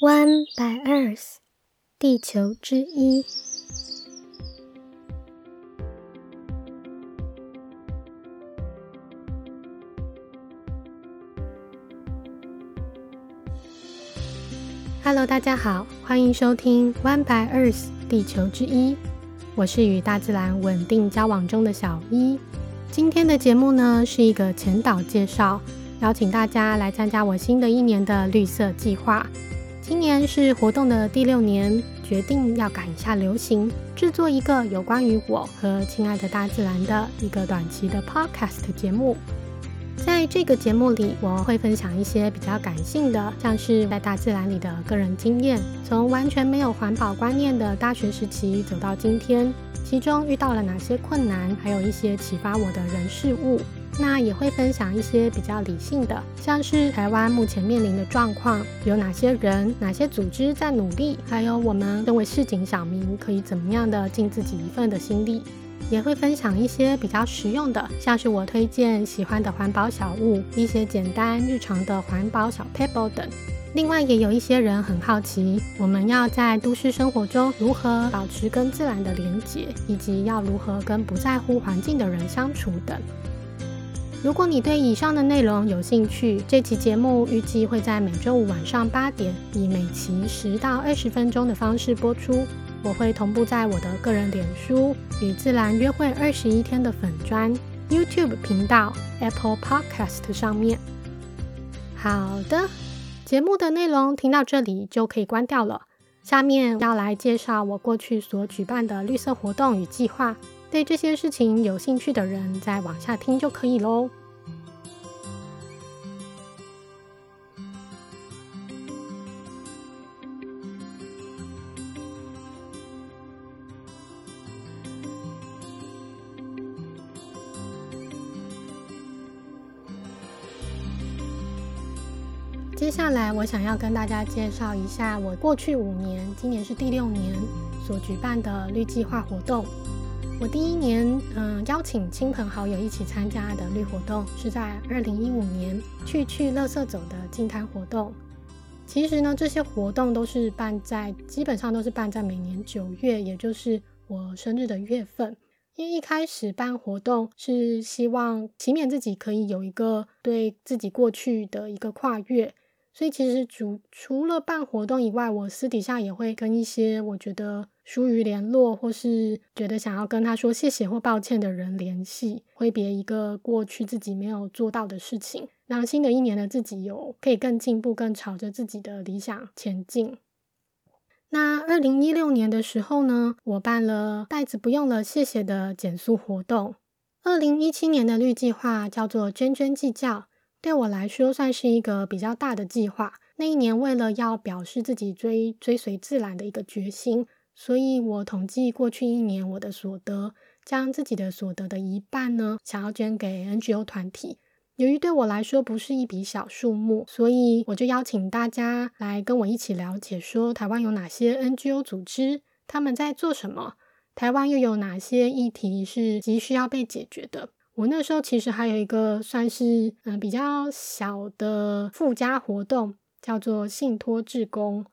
One by Earth，地球之一。Hello，大家好，欢迎收听 One by Earth，地球之一。我是与大自然稳定交往中的小一。今天的节目呢，是一个前导介绍，邀请大家来参加我新的一年的绿色计划。今年是活动的第六年，决定要赶一下流行，制作一个有关于我和亲爱的大自然的一个短期的 podcast 节目。在这个节目里，我会分享一些比较感性的，像是在大自然里的个人经验，从完全没有环保观念的大学时期走到今天，其中遇到了哪些困难，还有一些启发我的人事物。那也会分享一些比较理性的，像是台湾目前面临的状况，有哪些人、哪些组织在努力，还有我们身为市井小民可以怎么样的尽自己一份的心力。也会分享一些比较实用的，像是我推荐喜欢的环保小物，一些简单日常的环保小 paper 等。另外，也有一些人很好奇，我们要在都市生活中如何保持跟自然的连结，以及要如何跟不在乎环境的人相处等。如果你对以上的内容有兴趣，这期节目预计会在每周五晚上八点，以每期十到二十分钟的方式播出。我会同步在我的个人脸书与自然约会二十一天的粉砖、YouTube 频道、Apple Podcast 上面。好的，节目的内容听到这里就可以关掉了。下面要来介绍我过去所举办的绿色活动与计划。对这些事情有兴趣的人，再往下听就可以喽。接下来，我想要跟大家介绍一下我过去五年，今年是第六年所举办的绿计划活动。我第一年，嗯，邀请亲朋好友一起参加的绿活动是在二零一五年去去乐色走的净滩活动。其实呢，这些活动都是办在，基本上都是办在每年九月，也就是我生日的月份。因为一开始办活动是希望祈勉自己可以有一个对自己过去的一个跨越。所以其实主除了办活动以外，我私底下也会跟一些我觉得疏于联络，或是觉得想要跟他说谢谢或抱歉的人联系，挥别一个过去自己没有做到的事情，让新的一年的自己有可以更进步，更朝着自己的理想前进。那二零一六年的时候呢，我办了袋子不用了，谢谢的减速活动。二零一七年的绿计划叫做涓涓计较。对我来说，算是一个比较大的计划。那一年，为了要表示自己追追随自然的一个决心，所以我统计过去一年我的所得，将自己的所得的一半呢，想要捐给 NGO 团体。由于对我来说不是一笔小数目，所以我就邀请大家来跟我一起了解，说台湾有哪些 NGO 组织，他们在做什么？台湾又有哪些议题是急需要被解决的？我那时候其实还有一个算是嗯比较小的附加活动，叫做信托志工，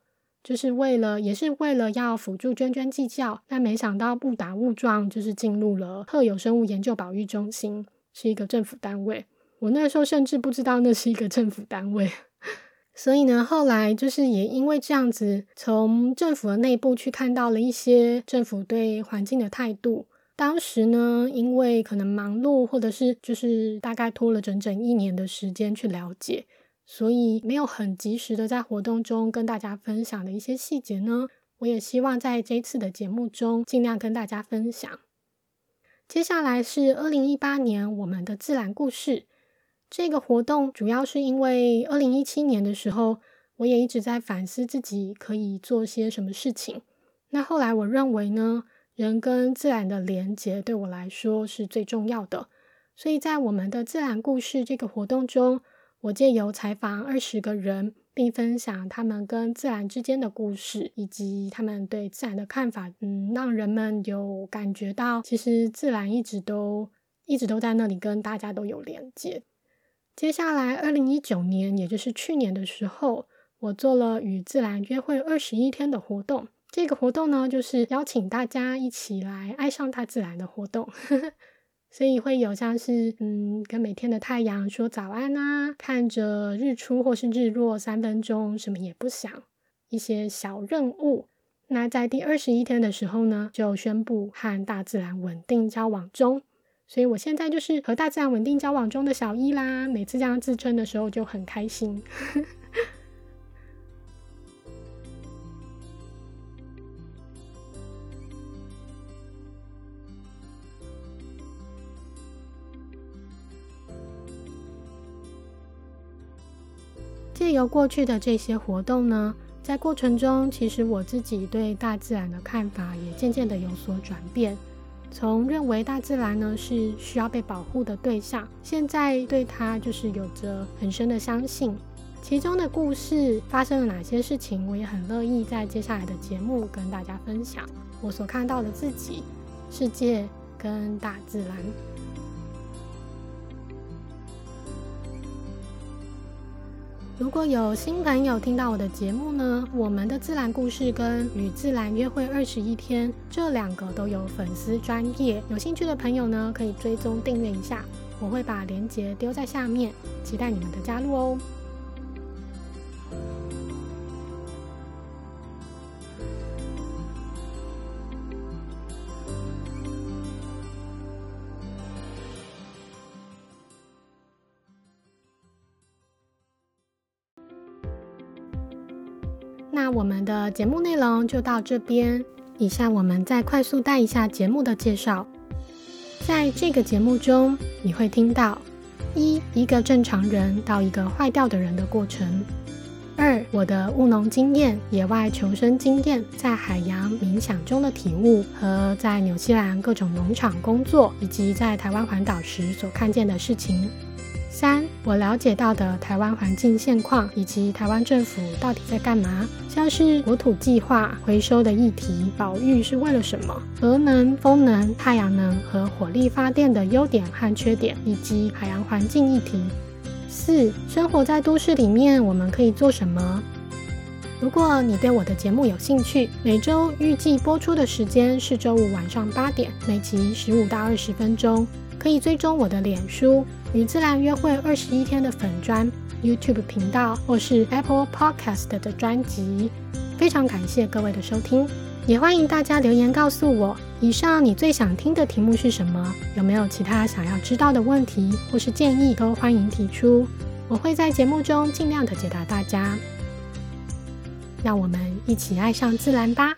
就是为了也是为了要辅助涓涓计较，但没想到误打误撞就是进入了特有生物研究保育中心，是一个政府单位。我那时候甚至不知道那是一个政府单位，所以呢，后来就是也因为这样子，从政府的内部去看到了一些政府对环境的态度。当时呢，因为可能忙碌，或者是就是大概拖了整整一年的时间去了解，所以没有很及时的在活动中跟大家分享的一些细节呢，我也希望在这次的节目中尽量跟大家分享。接下来是二零一八年我们的自然故事这个活动，主要是因为二零一七年的时候，我也一直在反思自己可以做些什么事情。那后来我认为呢？人跟自然的连结对我来说是最重要的，所以在我们的自然故事这个活动中，我借由采访二十个人，并分享他们跟自然之间的故事，以及他们对自然的看法，嗯，让人们有感觉到，其实自然一直都一直都在那里，跟大家都有连接。接下来，二零一九年，也就是去年的时候，我做了与自然约会二十一天的活动。这个活动呢，就是邀请大家一起来爱上大自然的活动。所以会有像是嗯，跟每天的太阳说早安啊，看着日出或是日落三分钟，什么也不想，一些小任务。那在第二十一天的时候呢，就宣布和大自然稳定交往中。所以我现在就是和大自然稳定交往中的小一啦。每次这样自称的时候就很开心。借由过去的这些活动呢。在过程中，其实我自己对大自然的看法也渐渐的有所转变，从认为大自然呢是需要被保护的对象，现在对它就是有着很深的相信。其中的故事发生了哪些事情，我也很乐意在接下来的节目跟大家分享我所看到的自己、世界跟大自然。如果有新朋友听到我的节目呢，我们的自然故事跟与自然约会二十一天这两个都有粉丝专业，有兴趣的朋友呢可以追踪订阅一下，我会把链接丢在下面，期待你们的加入哦。那我们的节目内容就到这边。以下我们再快速带一下节目的介绍。在这个节目中，你会听到一一个正常人到一个坏掉的人的过程；二我的务农经验、野外求生经验、在海洋冥想中的体悟和在纽西兰各种农场工作，以及在台湾环岛时所看见的事情。三，我了解到的台湾环境现况以及台湾政府到底在干嘛，像是国土计划、回收的议题、保育是为了什么、核能、风能、太阳能和火力发电的优点和缺点，以及海洋环境议题。四，生活在都市里面，我们可以做什么？如果你对我的节目有兴趣，每周预计播出的时间是周五晚上八点，每集十五到二十分钟。可以追踪我的脸书与自然约会二十一天的粉砖 YouTube 频道，或是 Apple Podcast 的专辑。非常感谢各位的收听，也欢迎大家留言告诉我，以上你最想听的题目是什么？有没有其他想要知道的问题或是建议，都欢迎提出，我会在节目中尽量的解答大家。让我们一起爱上自然吧。